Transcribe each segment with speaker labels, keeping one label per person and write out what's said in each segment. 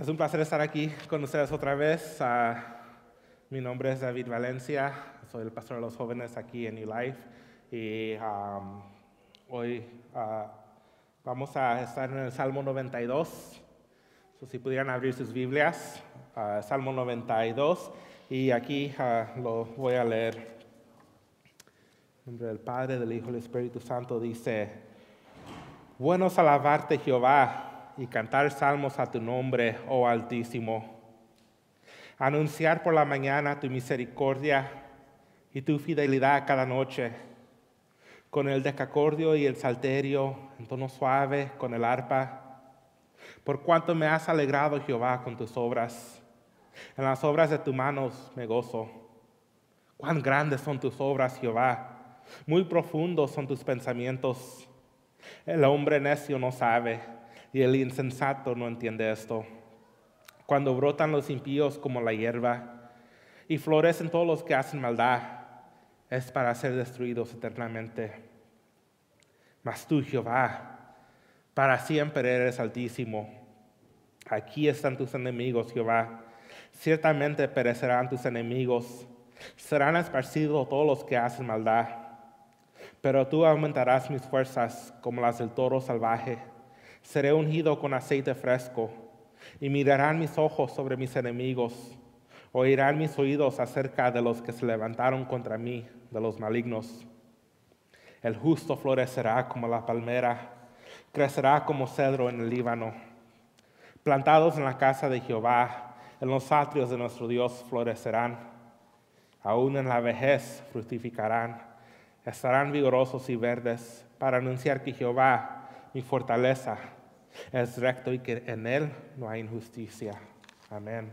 Speaker 1: Es un placer estar aquí con ustedes otra vez. Ah, mi nombre es David Valencia, soy el pastor de los jóvenes aquí en New Life y um, hoy ah, vamos a estar en el Salmo 92. So, si pudieran abrir sus Biblias, ah, Salmo 92 y aquí lo voy a leer. En nombre del Padre, del Hijo y del Espíritu Santo dice, bueno es alabarte Jehová y cantar salmos a tu nombre, oh Altísimo. Anunciar por la mañana tu misericordia y tu fidelidad cada noche, con el decacordio y el salterio en tono suave, con el arpa. Por cuanto me has alegrado, Jehová, con tus obras. En las obras de tus manos me gozo. Cuán grandes son tus obras, Jehová. Muy profundos son tus pensamientos. El hombre necio no sabe y el insensato no entiende esto. Cuando brotan los impíos como la hierba y florecen todos los que hacen maldad, es para ser destruidos eternamente. Mas tú, Jehová, para siempre eres altísimo. Aquí están tus enemigos, Jehová. Ciertamente perecerán tus enemigos. Serán esparcidos todos los que hacen maldad. Pero tú aumentarás mis fuerzas como las del toro salvaje. Seré ungido con aceite fresco y mirarán mis ojos sobre mis enemigos. Oirán mis oídos acerca de los que se levantaron contra mí, de los malignos. El justo florecerá como la palmera, crecerá como cedro en el Líbano. Plantados en la casa de Jehová, en los atrios de nuestro Dios florecerán. Aún en la vejez fructificarán. Estarán vigorosos y verdes para anunciar que Jehová, mi fortaleza, es recto y que en Él no hay injusticia. Amén.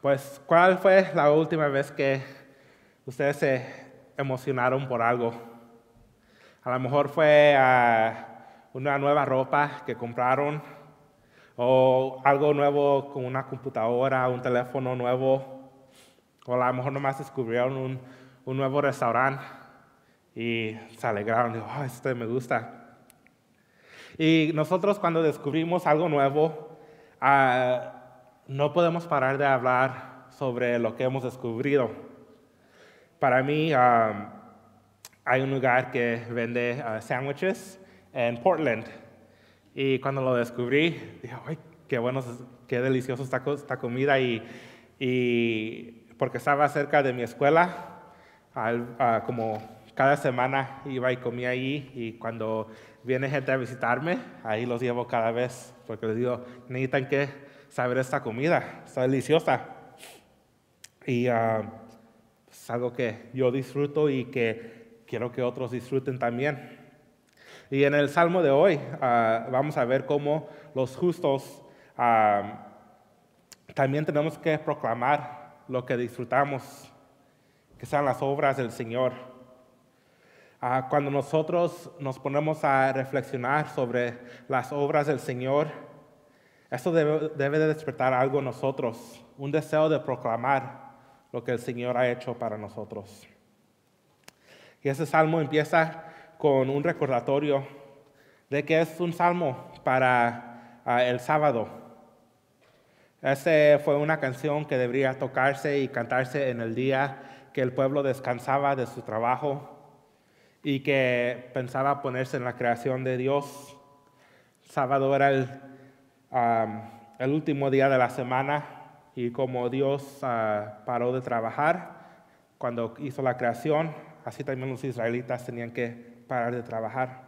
Speaker 1: Pues, ¿cuál fue la última vez que ustedes se emocionaron por algo? A lo mejor fue ah, una nueva ropa que compraron o algo nuevo con una computadora, un teléfono nuevo, o a lo mejor nomás descubrieron un, un nuevo restaurante y se alegraron, digo, oh, este me gusta. Y nosotros cuando descubrimos algo nuevo, ah, no podemos parar de hablar sobre lo que hemos descubierto. Para mí, ah, hay un lugar que vende uh, sándwiches en Portland. Y cuando lo descubrí, dije, ¡ay, qué bueno, qué delicioso está esta comida! Y, y, porque estaba cerca de mi escuela, al, como cada semana iba y comía ahí y cuando viene gente a visitarme, ahí los llevo cada vez porque les digo, necesitan que saber esta comida, está deliciosa. Y uh, es algo que yo disfruto y que quiero que otros disfruten también. Y en el Salmo de hoy uh, vamos a ver cómo los justos uh, también tenemos que proclamar lo que disfrutamos, que sean las obras del Señor. Cuando nosotros nos ponemos a reflexionar sobre las obras del Señor, esto debe, debe de despertar algo en nosotros, un deseo de proclamar lo que el Señor ha hecho para nosotros. Y ese salmo empieza con un recordatorio de que es un salmo para ah, el sábado. Esa fue una canción que debería tocarse y cantarse en el día que el pueblo descansaba de su trabajo y que pensaba ponerse en la creación de Dios. Sábado era el, el último día de la semana y como Dios uh, paró de trabajar cuando hizo la creación, así también los israelitas tenían que parar de trabajar.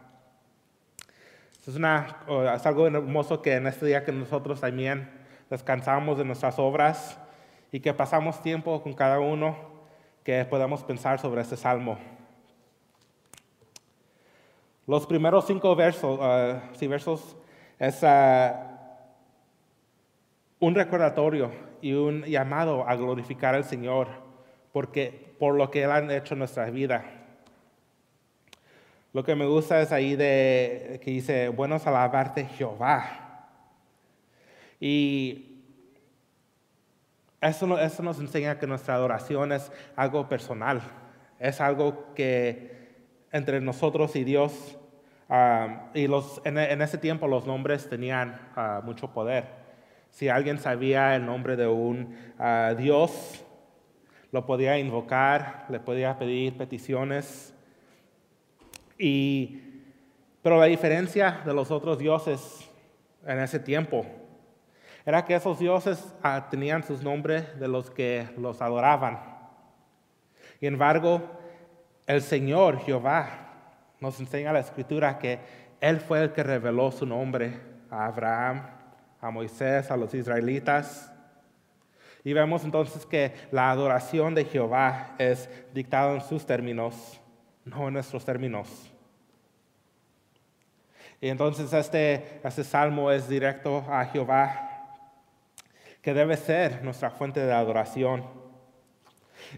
Speaker 1: Es, una, es algo hermoso que en este día que nosotros también descansamos de nuestras obras y que pasamos tiempo con cada uno, que podamos pensar sobre este salmo. Los primeros cinco versos, uh, versos es uh, un recordatorio y un llamado a glorificar al Señor porque, por lo que Él ha hecho en nuestra vida. Lo que me gusta es ahí de que dice, bueno es alabarte Jehová. Y eso, eso nos enseña que nuestra adoración es algo personal, es algo que entre nosotros y Dios Ah, y los, en, en, ese tiempo los nombres tenían ah, mucho poder. Si alguien sabía el nombre de un ah, Dios, lo podía invocar, le podía pedir peticiones. Y, pero la diferencia de los otros dioses en ese tiempo era que esos dioses tenían sus nombres de los que los adoraban. Y embargo, el Señor Jehová nos enseña la escritura que Él fue el que reveló su nombre a Abraham, a Moisés, a los israelitas. Y vemos entonces que la adoración de Jehová es dictada en sus términos, no en nuestros términos. Y entonces este, este salmo es directo a Jehová, que debe ser nuestra fuente de adoración.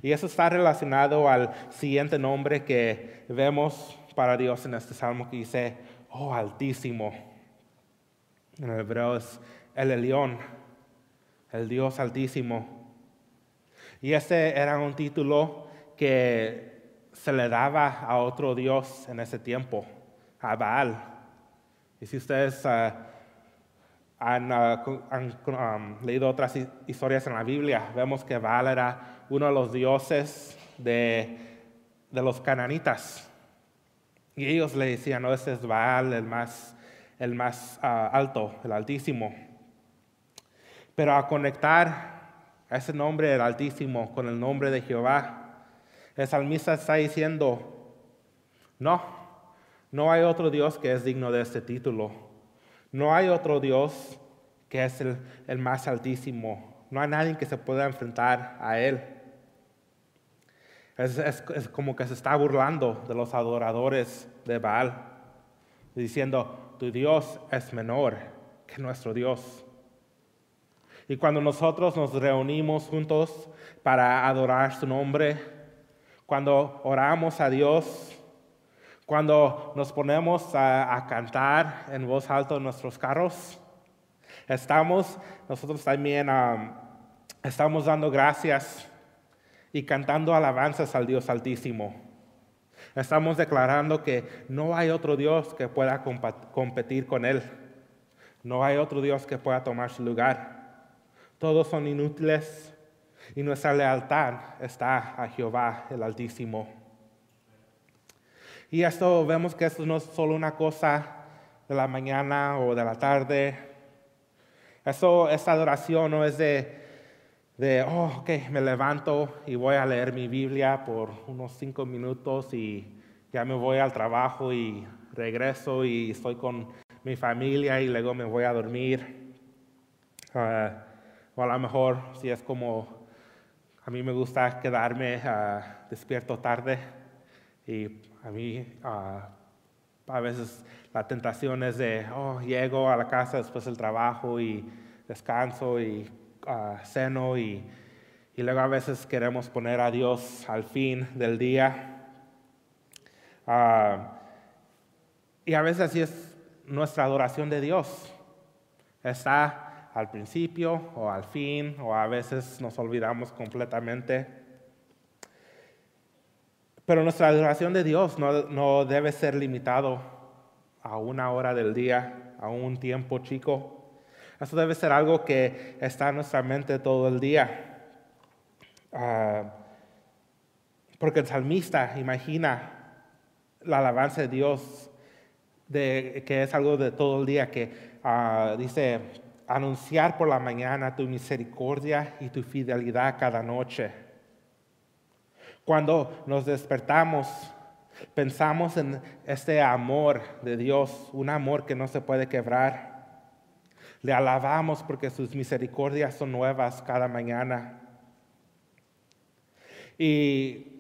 Speaker 1: Y eso está relacionado al siguiente nombre que vemos para Dios en este salmo que dice, oh altísimo. En el hebreo es el Elión, el Dios altísimo. Y este era un título que se le daba a otro Dios en ese tiempo, a Baal. Y si ustedes ah, han, ah, um, leído otras historias en la Biblia, vemos que Baal era uno de los dioses de, de los cananitas. Y ellos le decían, no, ese es Baal, el más, el más ah, alto, el altísimo. Pero a conectar ese nombre, el altísimo, con el nombre de Jehová, el salmista está diciendo, no, no hay otro Dios que es digno de este título. No hay otro Dios que es el, el más altísimo. No hay nadie que se pueda enfrentar a Él. Es, como que se está burlando de los adoradores de Baal, diciendo, tu Dios es menor que nuestro Dios. Y cuando nosotros nos reunimos juntos para adorar su nombre, cuando oramos a Dios, cuando nos ponemos a, cantar en voz alta en nuestros carros, estamos nosotros también estamos dando gracias y cantando alabanzas al Dios Altísimo. Estamos declarando que no hay otro Dios que pueda competir con Él. No hay otro Dios que pueda tomar su lugar. Todos son inútiles y nuestra lealtad está a Jehová el Altísimo. Y esto vemos que esto no es solo una cosa de la mañana o de la tarde. Eso, esta adoración no es de de, oh, ok, me levanto y voy a leer mi Biblia por unos cinco minutos y ya me voy al trabajo y regreso y estoy con mi familia y luego me voy a dormir. Ah, o a lo mejor si es como, a mí me gusta quedarme ah, despierto tarde y a mí ah, a veces la tentación es de, oh, llego a la casa después del trabajo y descanso y seno y, y luego a veces queremos poner a Dios al fin del día. Ah, y a veces así es nuestra adoración de Dios. Está al principio o al fin, o a veces nos olvidamos completamente. Pero nuestra adoración de Dios no, no debe ser limitado a una hora del día, a un tiempo chico. Eso debe ser algo que está en nuestra mente todo el día. Ah, porque el salmista imagina la alabanza de Dios, que es algo de todo el día, que ah, dice, anunciar por la mañana tu misericordia y tu fidelidad cada noche. Cuando nos despertamos, pensamos en este amor de Dios, un amor que no se puede quebrar. Le alabamos porque sus misericordias son nuevas cada mañana. Y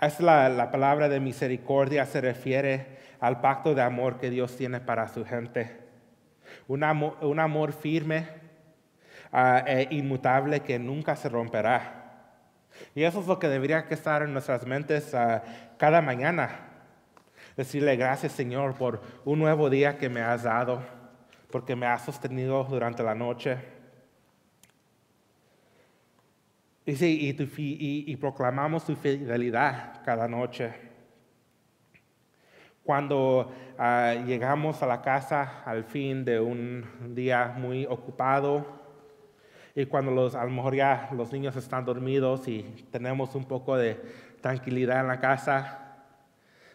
Speaker 1: es la, palabra de misericordia se refiere al pacto de amor que Dios tiene para su gente. Un amor, firme ah, e inmutable que nunca se romperá. Y eso es lo que debería estar en nuestras mentes ah, cada mañana. Decirle gracias Señor por un nuevo día que me has dado porque me ha sostenido durante la noche. Y, y, proclamamos tu fidelidad cada noche. Cuando ah, llegamos a la casa al fin de un día muy ocupado y cuando los, a lo mejor ya los niños están dormidos y tenemos un poco de tranquilidad en la casa,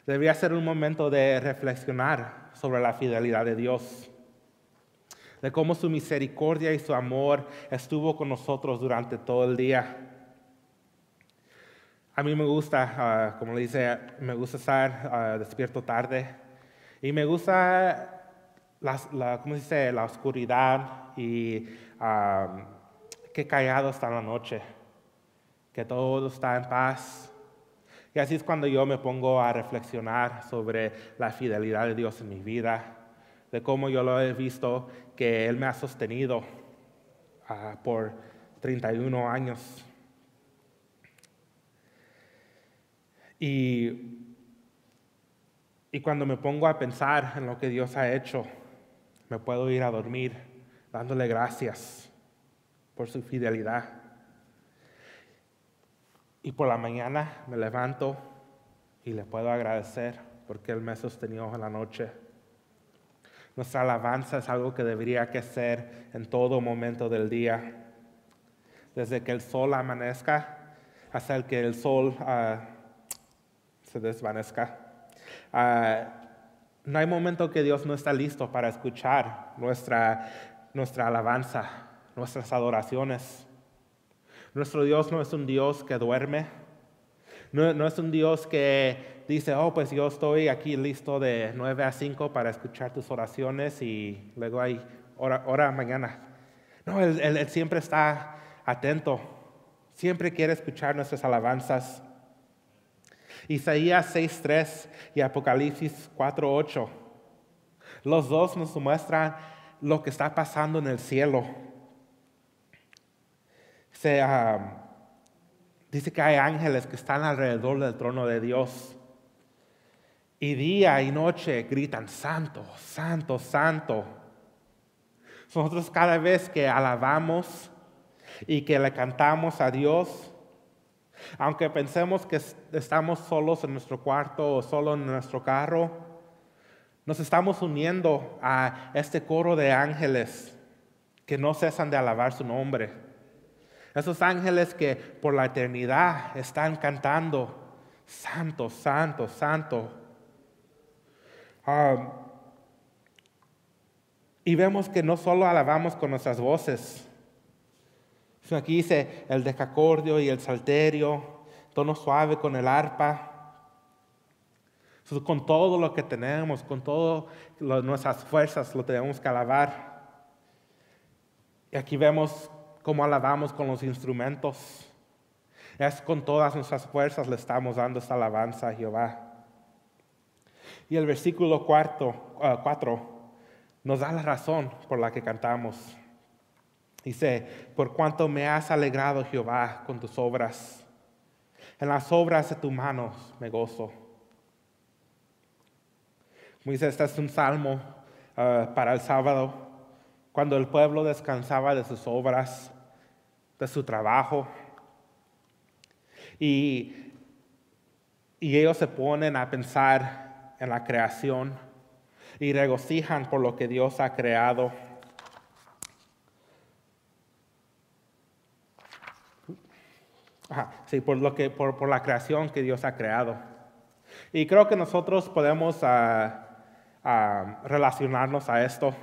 Speaker 1: debería ser un momento de reflexionar sobre la fidelidad de Dios, de cómo su misericordia y su amor estuvo con nosotros durante todo el día. A mí me gusta, ah, como le dice, me gusta estar ah, despierto tarde y me gusta la, ¿cómo dice? la oscuridad y uh, qué callado está la noche, que todo está en paz. Y así es cuando yo me pongo a reflexionar sobre la fidelidad de Dios en mi vida, de cómo yo lo he visto, que Él me ha sostenido por 31 años. Y, y cuando me pongo a pensar en lo que Dios ha hecho, me puedo ir a dormir dándole gracias por su fidelidad. Y por la mañana me levanto y le puedo agradecer porque Él me ha sostenido en la noche. Nuestra alabanza es algo que debería que ser en todo momento del día. Desde que el sol amanezca hasta el que el sol uh, se desvanezca. Uh, no hay momento que Dios no está listo para escuchar nuestra, nuestra alabanza, nuestras adoraciones. Nuestro Dios no es un Dios que duerme, no, no, es un Dios que dice, oh, pues yo estoy aquí listo de 9 a 5 para escuchar tus oraciones y luego hay hora, hora mañana. No, él, él siempre está atento, siempre quiere escuchar nuestras alabanzas. Isaías 6.3 y Apocalipsis 4.8. Los dos nos muestran lo que está pasando en el cielo. Se, dice que hay ángeles que están alrededor del trono de Dios. Y día y noche gritan, santo, santo, santo. Nosotros cada vez que alabamos y que le cantamos a Dios, aunque pensemos que estamos solos en nuestro cuarto o solo en nuestro carro, nos estamos uniendo a este coro de ángeles que no cesan de alabar su nombre. Esos ángeles que por la eternidad están cantando, Santo, Santo, Santo. Um, y vemos que no solo alabamos con nuestras voces, Aquí dice el decacordio y el salterio, tono suave con el arpa. con todo lo que tenemos, con todas nuestras fuerzas, lo tenemos que alabar. Y aquí vemos cómo alabamos con los instrumentos. Es con todas nuestras fuerzas le estamos dando esta alabanza a Jehová. Y el versículo cuarto, 4 uh, nos da la razón por la que cantamos. Dice, por cuanto me has alegrado Jehová con tus obras, en las obras de tus manos me gozo. Como dice, este es un salmo uh, para el sábado, cuando el pueblo descansaba de sus obras, de su trabajo. Y, y ellos se ponen a pensar en la creación y regocijan por lo que Dios ha creado sí, por, lo que, por, la creación que Dios ha creado. Y creo que nosotros podemos ah, relacionarnos a esto.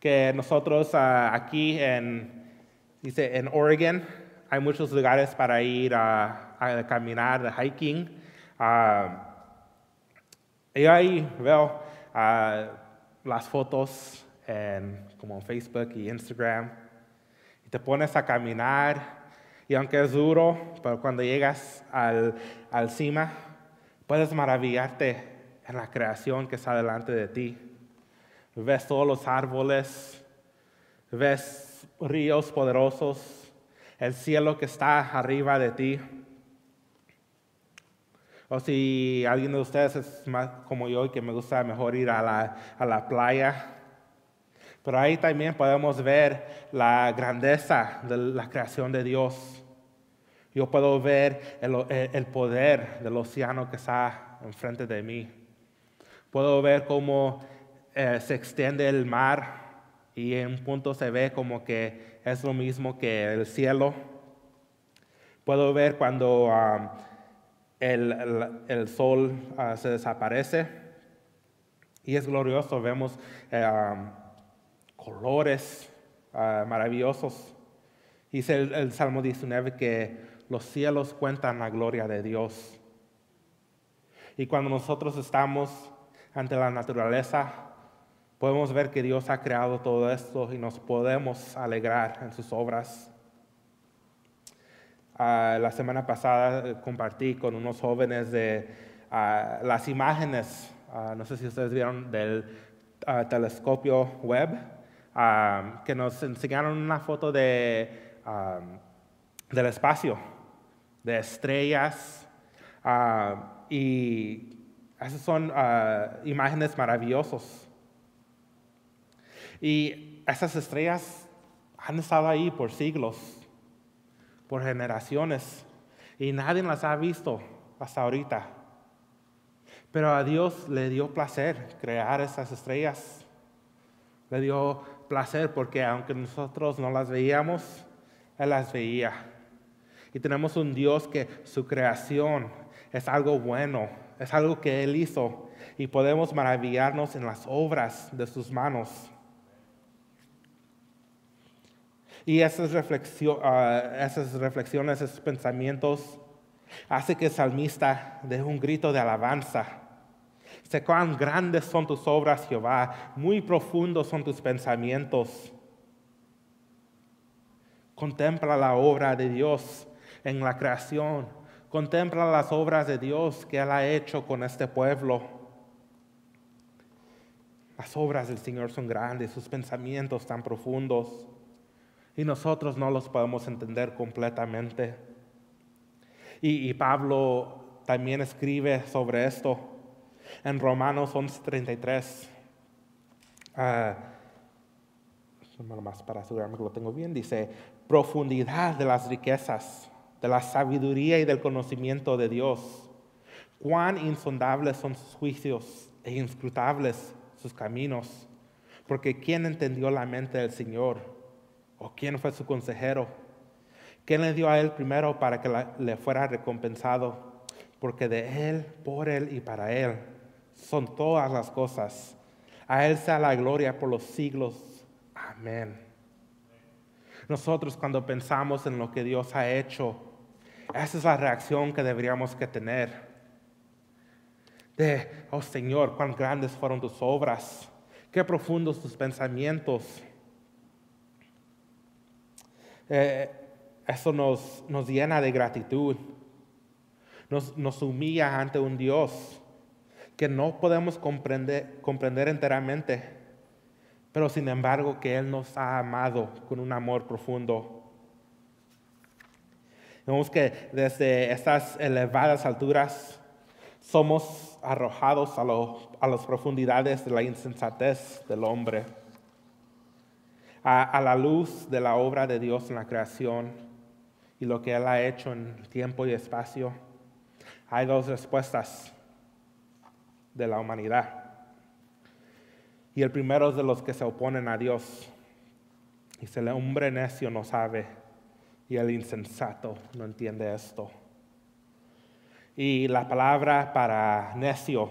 Speaker 1: Que nosotros ah, aquí en, dice, en Oregon hay muchos lugares para ir a, caminar, de hiking. Y ahí veo las fotos en, como en Facebook y Instagram. Y te pones a caminar y aunque es duro, pero cuando llegas al, al cima, puedes maravillarte en la creación que está delante de ti. Ves todos los árboles, ves ríos poderosos, el cielo que está arriba de ti. O si alguien de ustedes es más como yo y que me gusta mejor ir a la, a la playa, pero ahí también podemos ver la grandeza de la creación de Dios. Yo puedo ver el, poder del océano que está enfrente de mí. Puedo ver cómo eh, se extiende el mar y en un punto se ve como que es lo mismo que el cielo. Puedo ver cuando um, el, sol uh, se desaparece y es glorioso. Vemos eh, colores uh, maravillosos. Dice el, Salmo 19 que los cielos cuentan la gloria de Dios. Y cuando nosotros estamos ante la naturaleza, Podemos ver que Dios ha creado todo esto y nos podemos alegrar en sus obras. Ah, la semana pasada eh, compartí con unos jóvenes de ah, las imágenes, ah, no sé si ustedes vieron, del telescopio web, que nos enseñaron una foto de, del espacio, de estrellas, y esas son imágenes maravillosas. Y esas estrellas han estado ahí por siglos, por generaciones, y nadie las ha visto hasta ahorita. Pero a Dios le dio placer crear esas estrellas. Le dio placer porque aunque nosotros no las veíamos, Él las veía. Y tenemos un Dios que su creación es algo bueno, es algo que Él hizo. Y podemos maravillarnos en las obras de sus manos. Y esas, ah, esas reflexiones, esos pensamientos, hace que el salmista dé un grito de alabanza. Sé cuán grandes son tus obras, Jehová, muy profundos son tus pensamientos. Contempla la obra de Dios en la creación. Contempla las obras de Dios que Él ha hecho con este pueblo. Las obras del Señor son grandes, sus pensamientos tan profundos y nosotros no los podemos entender completamente. Y, Pablo también escribe sobre esto en Romanos 11:33. Uh, más para asegurarme que lo tengo bien, dice, profundidad de las riquezas, de la sabiduría y del conocimiento de Dios. Cuán insondables son sus juicios e inscrutables sus caminos. Porque ¿quién entendió la mente del Señor? ¿O quién fue su consejero? ¿Quién le dio a él primero para que le fuera recompensado? Porque de él, por él y para él son todas las cosas. A él sea la gloria por los siglos. Amén. Nosotros cuando pensamos en lo que Dios ha hecho, esa es la reacción que deberíamos que tener. De, oh Señor, cuán grandes fueron tus obras, qué profundos tus pensamientos. Eh, eso nos, nos, llena de gratitud, nos, nos, humilla ante un Dios que no podemos comprender, comprender enteramente, pero sin embargo que Él nos ha amado con un amor profundo. Vemos que desde estas elevadas alturas somos arrojados a, a las profundidades de la insensatez del hombre a, la luz de la obra de Dios en la creación y lo que Él ha hecho en tiempo y espacio, hay dos respuestas de la humanidad. Y el primero es de los que se oponen a Dios. Dice, el hombre necio no sabe y el insensato no entiende esto. Y la palabra para necio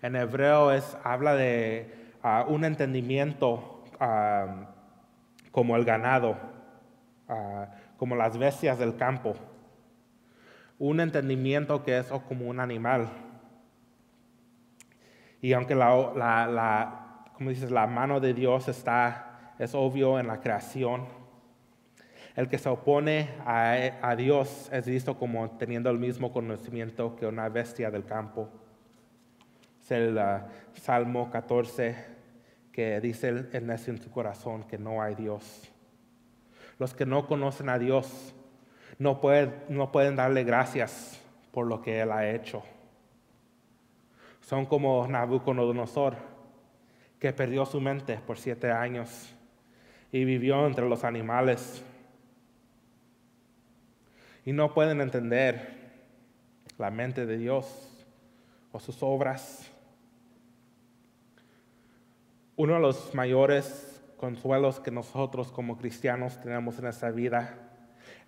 Speaker 1: en hebreo es, habla de ah, un entendimiento ah, como el ganado, ah, como las bestias del campo. Un entendimiento que es como un animal. Y aunque la, como dices, la mano de Dios está, es obvio en la creación, el que se opone a, Dios es visto como teniendo el mismo conocimiento que una bestia del campo. Es el ah, Salmo 14, que dice el, necio en su corazón que no hay Dios. Los que no conocen a Dios no pueden, no pueden darle gracias por lo que Él ha hecho. Son como Nabucodonosor, que perdió su mente por siete años y vivió entre los animales. y no pueden entender la mente de Dios o sus obras. Uno de los mayores consuelos que nosotros como cristianos tenemos en esta vida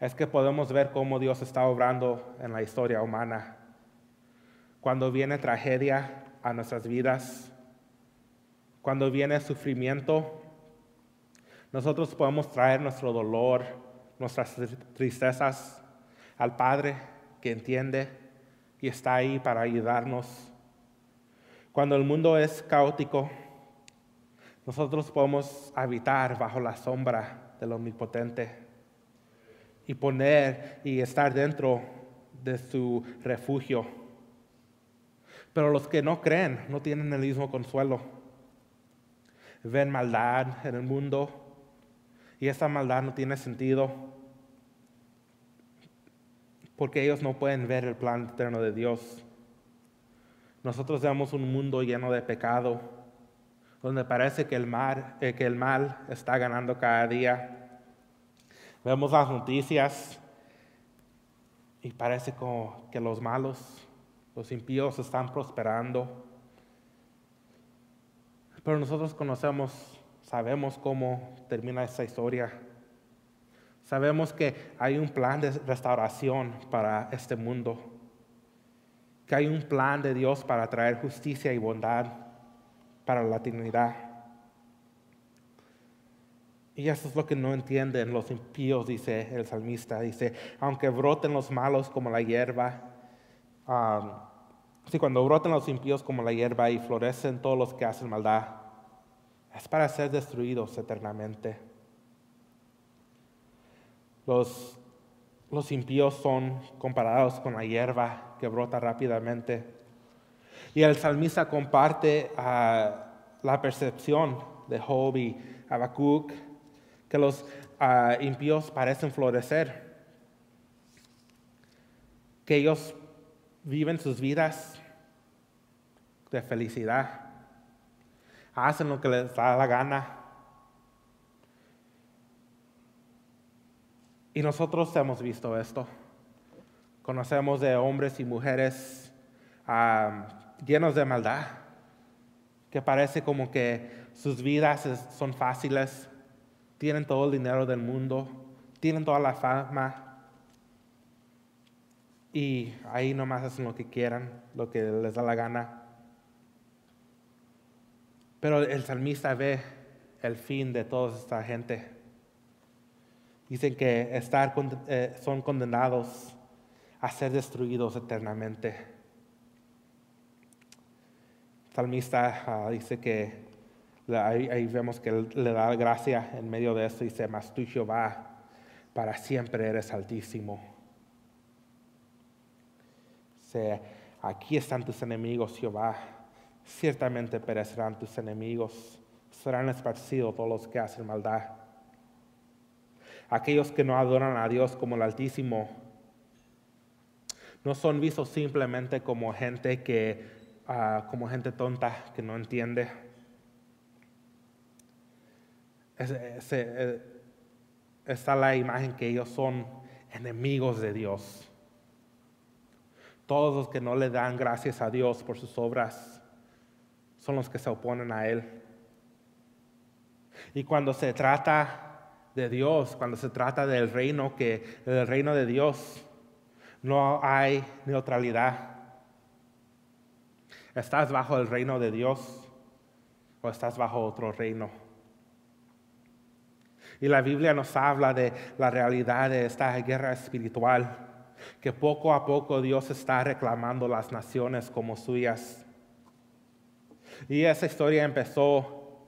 Speaker 1: es que podemos ver cómo Dios está obrando en la historia humana. Cuando viene tragedia a nuestras vidas, cuando viene sufrimiento, nosotros podemos traer nuestro dolor, nuestras tristezas al Padre que entiende y está ahí para ayudarnos. Cuando el mundo es caótico, nosotros podemos habitar bajo la sombra del Omnipotente y poner y estar dentro de su refugio. Pero los que no creen no tienen el mismo consuelo. Ven maldad en el mundo y esa maldad no tiene sentido porque ellos no pueden ver el plan eterno de Dios. Nosotros vemos un mundo lleno de pecado, donde parece que el, mal, eh, que el mal está ganando cada día. Vemos las noticias y parece como que los malos, los impíos están prosperando. Pero nosotros conocemos, sabemos cómo termina esa historia. Sabemos que hay un plan de restauración para este mundo, que hay un plan de Dios para traer justicia y bondad para la eternidad. Y eso es lo que no entienden los impíos, dice el salmista. Dice, aunque broten los malos como la hierba, si cuando broten los impíos como la hierba y florecen todos los que hacen maldad, es para ser destruidos eternamente. Los, los impíos son comparados con la hierba que brota rápidamente. Y el salmista comparte ah, la percepción de Job y Habacuc, que los ah, impíos parecen florecer, que ellos viven sus vidas de felicidad, hacen lo que les da la gana, Y nosotros hemos visto esto. Conocemos de hombres y mujeres llenos de maldad, que parece como que sus vidas son fáciles, tienen todo el dinero del mundo, tienen toda la fama y ahí nomás hacen lo que quieran, lo que les da la gana. Pero el salmista ve el fin de toda esta gente Dicen que estar, eh, son condenados a ser destruidos eternamente. Salmista ah, dice que ahí, vemos que le da gracia en medio de eso. Dice, mas tú Jehová, para siempre eres altísimo. Dice, aquí están tus enemigos, Jehová. Ciertamente perecerán tus enemigos. Serán esparcidos todos los que hacen maldad aquellos que no adoran a Dios como el Altísimo, no son vistos simplemente como gente que, como gente tonta que no entiende. Eh, está la imagen que ellos son enemigos de Dios. Todos los que no le dan gracias a Dios por sus obras son los que se oponen a Él. Y cuando se trata de Dios, cuando se trata del reino, que el reino de Dios no hay neutralidad. ¿Estás bajo el reino de Dios o estás bajo otro reino? Y la Biblia nos habla de la realidad de esta guerra espiritual, que poco a poco Dios está reclamando las naciones como suyas. Y esa historia empezó,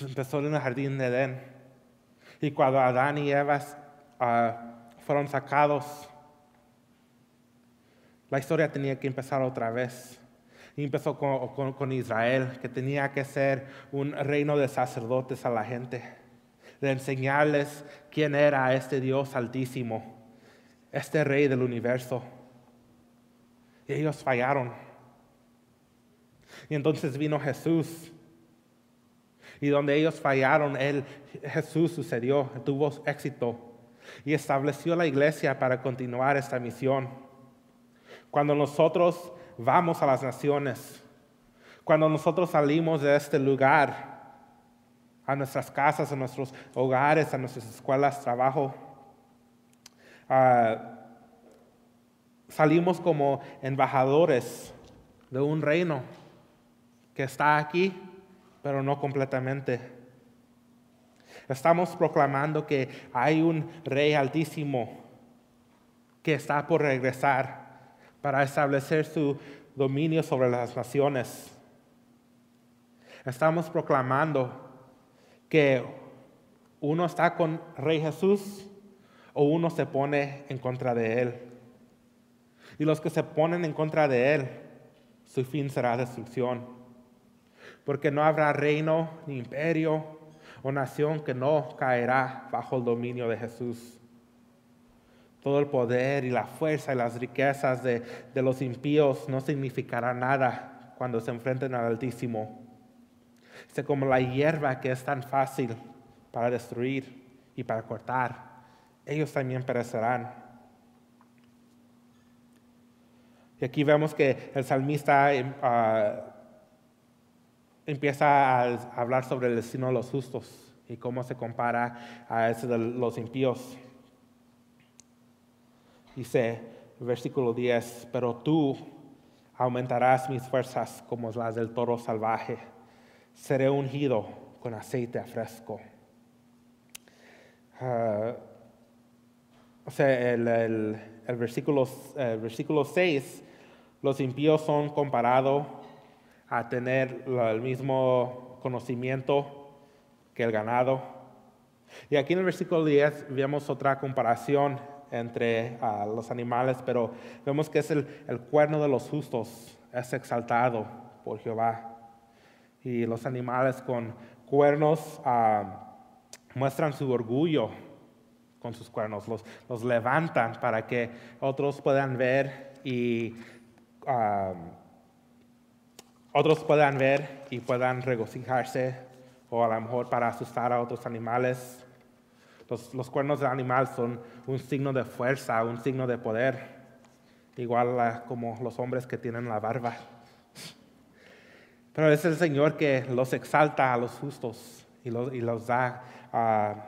Speaker 1: empezó en el jardín de Edén. Y cuando Adán y Eva ah, fueron sacados, la historia tenía que empezar otra vez. Y empezó con, Israel, que tenía que ser un reino de sacerdotes a la gente, de enseñarles quién era este Dios altísimo, este rey del universo. Y ellos fallaron. Y entonces vino Jesús y donde ellos fallaron, él, Jesús sucedió, tuvo éxito. y estableció la iglesia para continuar esta misión. Cuando nosotros vamos a las naciones, cuando nosotros salimos de este lugar, a nuestras casas, a nuestros hogares, a nuestras escuelas, trabajo, ah, salimos como embajadores de un reino que está aquí, pero no completamente. Estamos proclamando que hay un rey altísimo que está por regresar para establecer su dominio sobre las naciones. Estamos proclamando que uno está con Rey Jesús o uno se pone en contra de Él. Y los que se ponen en contra de Él, su fin será destrucción. Porque no habrá reino, ni imperio o nación que no caerá bajo el dominio de Jesús. Todo el poder y la fuerza y las riquezas de, los impíos no significará nada cuando se enfrenten al Altísimo. Es como la hierba que es tan fácil para destruir y para cortar. Ellos también perecerán. Y aquí vemos que el salmista em, ah, empieza a hablar sobre el destino de los justos y cómo se compara a ese de los impíos. Dice, versículo 10, pero tú aumentarás mis fuerzas como las del toro salvaje. Seré ungido con aceite fresco. Ah, o sea, el, el, versículo, el versículo 6, los impíos son comparados a tener el mismo conocimiento que el ganado. Y aquí en el versículo 10 vemos otra comparación entre ah, los animales, pero vemos que es el, cuerno de los justos, es exaltado por Jehová. Y los animales con cuernos ah, muestran su orgullo con sus cuernos, los, los, levantan para que otros puedan ver y ah, otros puedan ver y puedan regocijarse o a lo mejor para asustar a otros animales. Los, cuernos del animal son un signo de fuerza, un signo de poder, igual como los hombres que tienen la barba. Pero es el Señor que los exalta a los justos y los, da, uh,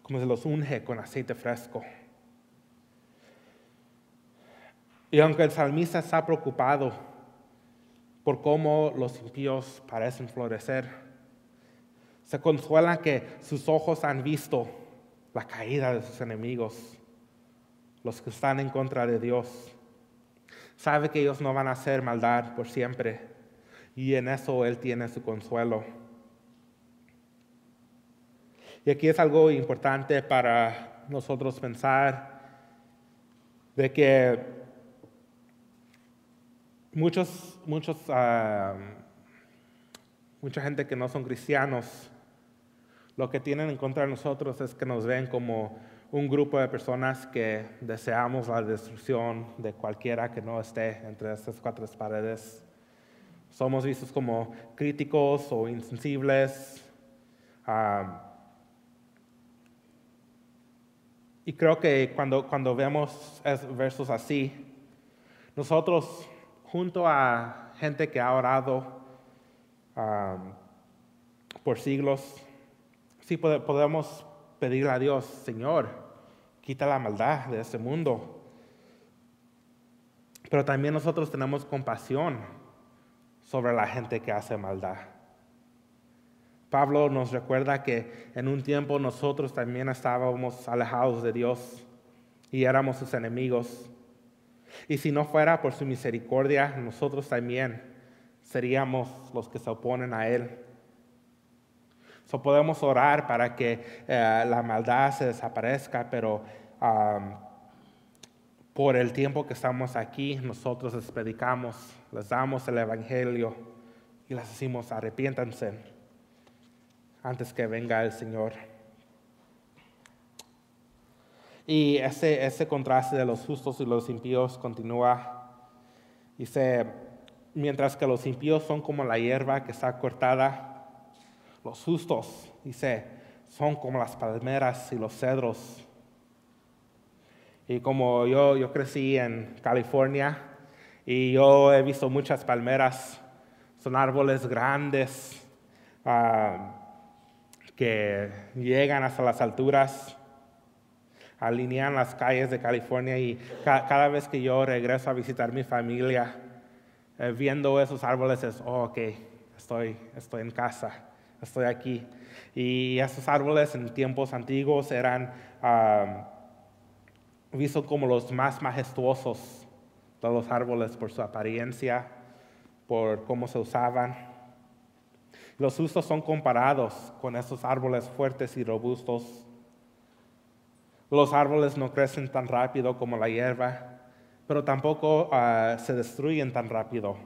Speaker 1: como se los unge con aceite fresco. Y aunque el salmista está preocupado por cómo los impíos parecen florecer, se consuela que sus ojos han visto la caída de sus enemigos, los que están en contra de Dios. Sabe que ellos no van a hacer maldad por siempre y en eso Él tiene su consuelo. Y aquí es algo importante para nosotros pensar de que muchos, muchos, ah, mucha gente que no son cristianos lo que tienen en contra de nosotros es que nos ven como un grupo de personas que deseamos la destrucción de cualquiera que no esté entre estas cuatro paredes. Somos vistos como críticos o insensibles. y creo que cuando, cuando vemos versos así, nosotros, junto a gente que ha orado por siglos, Sí podemos pedirle a Dios, Señor, quita la maldad de este mundo. Pero también nosotros tenemos compasión sobre la gente que hace maldad. Pablo nos recuerda que en un tiempo nosotros también estábamos alejados de Dios y éramos sus enemigos. Y si no fuera por su misericordia, nosotros también seríamos los que se oponen a Él. So podemos orar para que eh, la maldad se desaparezca, pero por el tiempo que estamos aquí, nosotros les predicamos, les damos el Evangelio y les decimos arrepiéntanse antes que venga el Señor. Y ese, ese contraste de los justos y los impíos continúa. Dice, mientras que los impíos son como la hierba que está cortada, los justos, dice, son como las palmeras y los cedros. Y como yo, yo crecí en California y yo he visto muchas palmeras, son árboles grandes ah, que llegan hasta las alturas, alinean las calles de California y cada vez que yo regreso a visitar mi familia, eh, viendo esos árboles es, oh, ok, estoy, estoy en casa, estoy aquí. Y esos árboles en tiempos antiguos eran vistos como los más majestuosos de los árboles por su apariencia, por cómo se usaban. Los usos son comparados con esos árboles fuertes y robustos. Los árboles no crecen tan rápido como la hierba, pero tampoco ah, se destruyen tan rápido.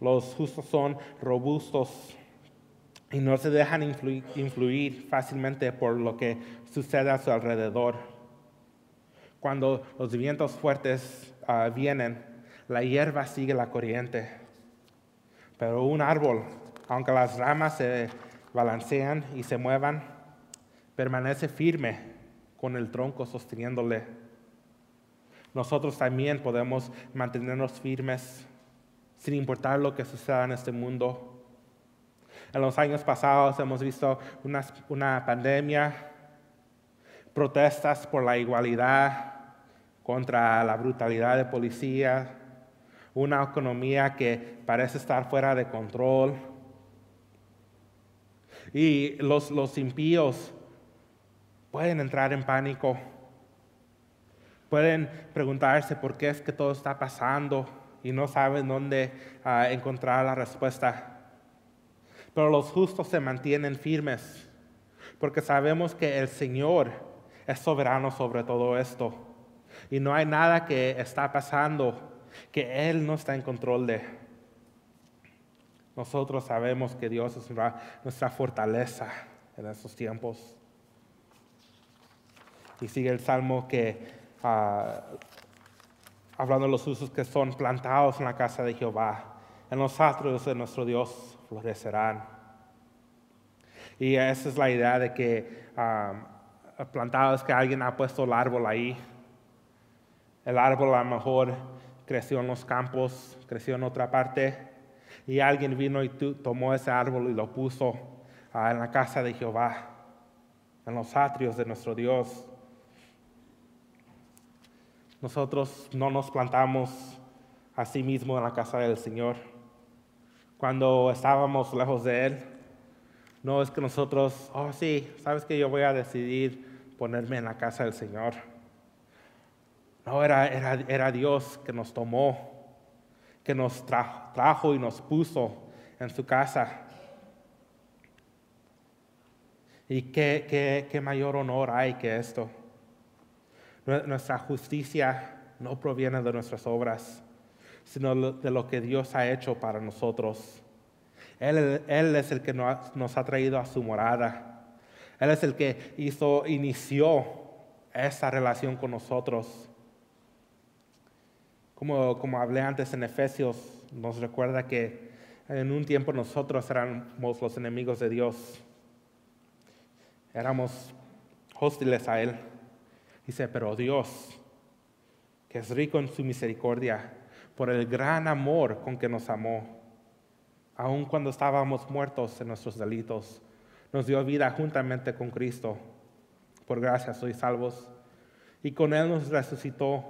Speaker 1: Los justos son robustos y no se dejan influir, fácilmente por lo que sucede a su alrededor. Cuando los vientos fuertes ah, vienen, la hierba sigue la corriente. Pero un árbol, aunque las ramas se balancean y se muevan, permanece firme con el tronco sosteniéndole. Nosotros también podemos mantenernos firmes sin importar lo que suceda en este mundo en los años pasados hemos visto una, pandemia, protestas por la igualdad contra la brutalidad de policía, una economía que parece estar fuera de control. Y los, los impíos pueden entrar en pánico, pueden preguntarse por qué es que todo está pasando y no saben dónde ah, encontrar la respuesta pero los justos se mantienen firmes, porque sabemos que el Señor es soberano sobre todo esto. Y no hay nada que está pasando que Él no está en control de. Nosotros sabemos que Dios es nuestra fortaleza en estos tiempos. Y sigue el salmo que, hablando de los usos que son plantados en la casa de Jehová, en los atrios de nuestro Dios florecerán. Y esa es la idea de que um, plantado es que alguien ha puesto el árbol ahí. El árbol a lo mejor creció en los campos, creció en otra parte, y alguien vino y tomó ese árbol y lo puso ah, en la casa de Jehová, en los atrios de nuestro Dios. Nosotros no nos plantamos a sí mismos en la casa del Señor cuando estábamos lejos de Él. No es que nosotros, oh sí, sabes que yo voy a decidir ponerme en la casa del Señor. No, era, era, era Dios que nos tomó, que nos trajo, y nos puso en su casa. Y qué, qué, qué mayor honor hay que esto. Nuestra justicia no proviene de nuestras obras sino de lo que Dios ha hecho para nosotros. Él, es el que nos ha traído a su morada. Él es el que hizo, inició esa relación con nosotros. Como, como hablé antes en Efesios, nos recuerda que en un tiempo nosotros éramos los enemigos de Dios. Éramos hostiles a Él. Dice, pero Dios, que es rico en su misericordia, por el gran amor con que nos amó. Aun cuando estábamos muertos en nuestros delitos, nos dio vida juntamente con Cristo. Por gracia sois salvos. Y con Él nos resucitó.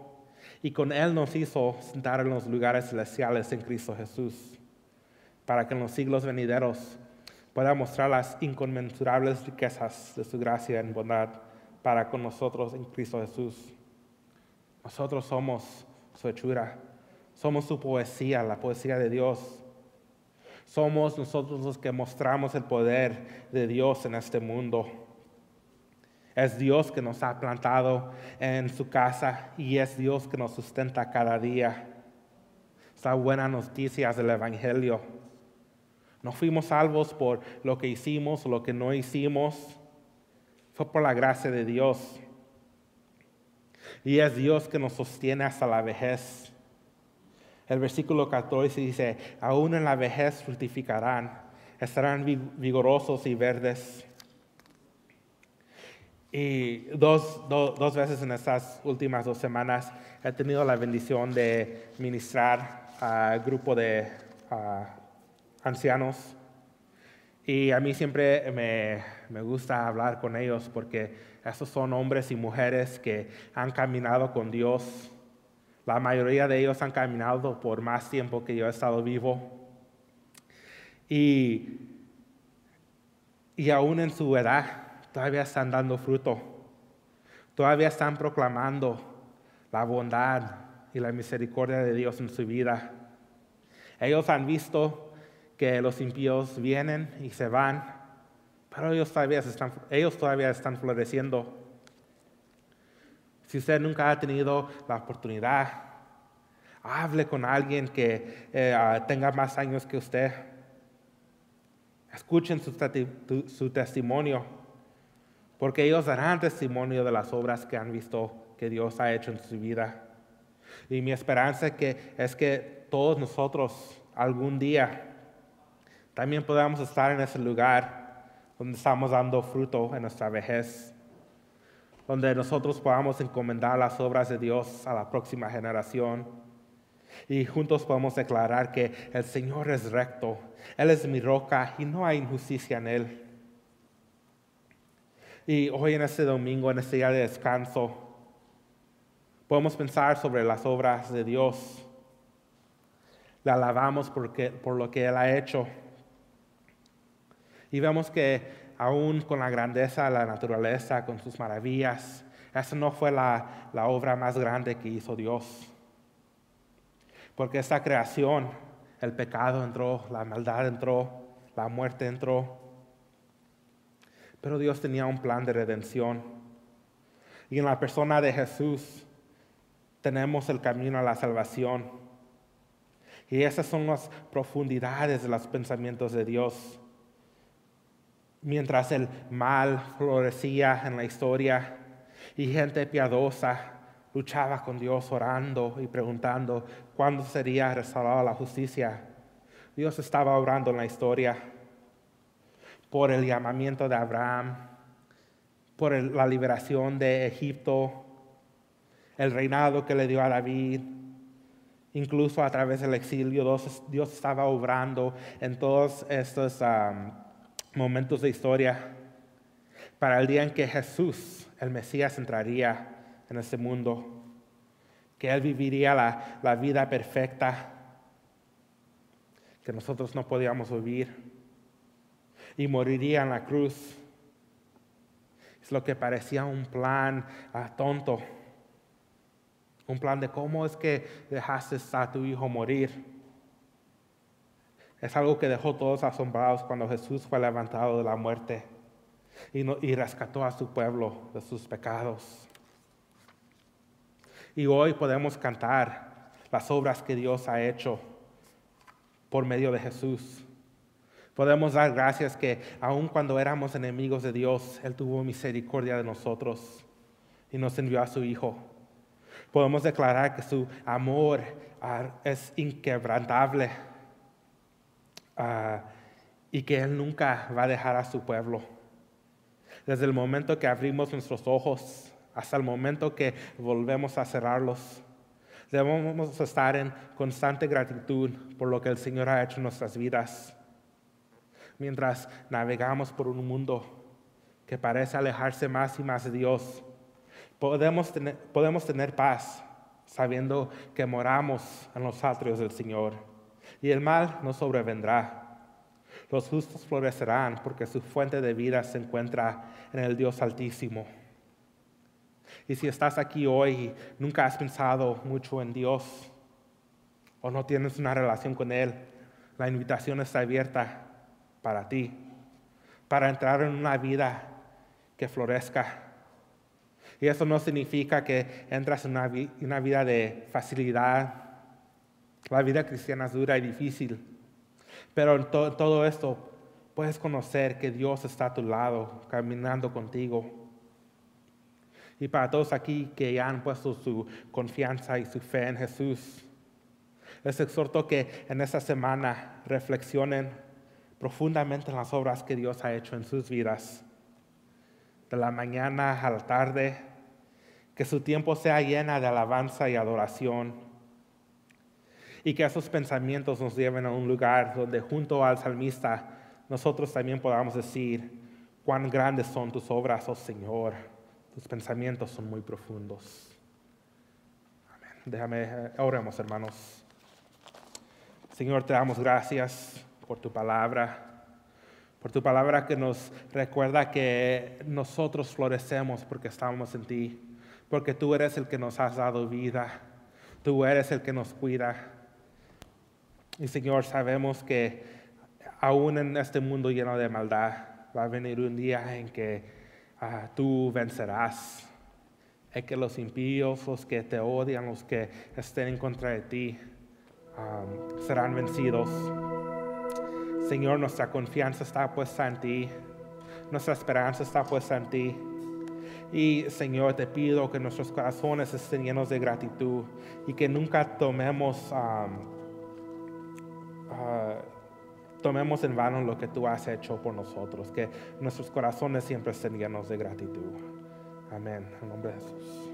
Speaker 1: Y con Él nos hizo sentar en los lugares celestiales en Cristo Jesús. Para que en los siglos venideros pueda mostrar las inconmensurables riquezas de su gracia en bondad para con nosotros en Cristo Jesús. Nosotros somos su hechura somos su poesía, la poesía de Dios. Somos nosotros los que mostramos el poder de Dios en este mundo. Es Dios que nos ha plantado en su casa y es Dios que nos sustenta cada día. Esta buena noticia del Evangelio. No fuimos salvos por lo que hicimos o lo que no hicimos. Fue por la gracia de Dios. Y es Dios que nos sostiene hasta la vejez. El versículo 14 dice, aún en la vejez fructificarán, estarán vigorosos y verdes. Y dos, dos veces en estas últimas dos semanas he tenido la bendición de ministrar a grupo de ancianos. Y a mí siempre me, me, gusta hablar con ellos porque esos son hombres y mujeres que han caminado con Dios. La mayoría de ellos han caminado por más tiempo que yo he estado vivo. Y, y aún en su edad todavía están dando fruto. Todavía están proclamando la bondad y la misericordia de Dios en su vida. Ellos han visto que los impíos vienen y se van, pero ellos todavía están, ellos todavía están floreciendo. Si usted nunca ha tenido la oportunidad, hable con alguien que eh, ah, tenga más años que usted. Escuchen su, su testimonio, porque ellos darán testimonio de las obras que han visto que Dios ha hecho en su vida. Y mi esperanza que, es que todos nosotros algún día también podamos estar en ese lugar donde estamos dando fruto en nuestra vejez, donde nosotros podamos encomendar las obras de Dios a la próxima generación y juntos podemos declarar que el Señor es recto, Él es mi roca y no hay injusticia en Él. Y hoy en este domingo, en este día de descanso, podemos pensar sobre las obras de Dios le alabamos porque, por lo que Él ha hecho. Y vemos que aún con la grandeza de la naturaleza, con sus maravillas, esa no fue la, la obra más grande que hizo Dios. Porque esta creación, el pecado entró, la maldad entró, la muerte entró. Pero Dios tenía un plan de redención. Y en la persona de Jesús tenemos el camino a la salvación. Y esas son las profundidades de los pensamientos de Dios. Mientras el mal florecía en la historia y gente piadosa luchaba con Dios orando y preguntando cuándo sería restaurada la justicia, Dios estaba obrando en la historia por el llamamiento de Abraham, por la liberación de Egipto, el reinado que le dio a David, Incluso a través del exilio, Dios, estaba obrando en todos estos momentos de historia para el día en que Jesús, el Mesías, entraría en este mundo, que Él viviría la, la vida perfecta que nosotros no podíamos vivir y moriría en la cruz. Es lo que parecía un plan ah, tonto un plan de cómo es que dejaste a tu hijo morir. Es algo que dejó todos asombrados cuando Jesús fue levantado de la muerte y, rescató a su pueblo de sus pecados. Y hoy podemos cantar las obras que Dios ha hecho por medio de Jesús. Podemos dar gracias que aun cuando éramos enemigos de Dios, Él tuvo misericordia de nosotros y nos envió a su Hijo Podemos declarar que su amor es inquebrantable ah, y que Él nunca va a dejar a su pueblo. Desde el momento que abrimos nuestros ojos hasta el momento que volvemos a cerrarlos, debemos estar en constante gratitud por lo que el Señor ha hecho en nuestras vidas. Mientras navegamos por un mundo que parece alejarse más y más de Dios, Podemos tener, podemos tener paz sabiendo que moramos en los atrios del Señor y el mal no sobrevendrá. Los justos florecerán porque su fuente de vida se encuentra en el Dios Altísimo. Y si estás aquí hoy y nunca has pensado mucho en Dios o no tienes una relación con Él, la invitación está abierta para ti, para entrar en una vida que florezca y eso no significa que entras en una, vida de facilidad. La vida cristiana es dura y difícil. Pero en todo esto puedes conocer que Dios está a tu lado, caminando contigo. Y para todos aquí que ya han puesto su confianza y su fe en Jesús, les exhorto que en esta semana reflexionen profundamente en las obras que Dios ha hecho en sus vidas de la mañana a la tarde, que su tiempo sea llena de alabanza y adoración, y que esos pensamientos nos lleven a un lugar donde junto al salmista nosotros también podamos decir, cuán grandes son tus obras, oh Señor, tus pensamientos son muy profundos. Amén. Déjame, eh, oremos hermanos. Señor, te damos gracias por tu palabra por tu palabra que nos recuerda que nosotros florecemos porque estamos en ti, porque tú eres el que nos has dado vida, tú eres el que nos cuida. Y Señor, sabemos que aún en este mundo lleno de maldad va a venir un día en que ah, tú vencerás, en que los impíos, los que te odian, los que estén en contra de ti, serán vencidos. Señor, nuestra confianza está puesta en ti, nuestra esperanza está puesta en ti. Y Señor, te pido que nuestros corazones estén llenos de gratitud y que nunca tomemos, ah, tomemos en vano lo que tú has hecho por nosotros, que nuestros corazones siempre estén llenos de gratitud. Amén. En nombre de Jesús.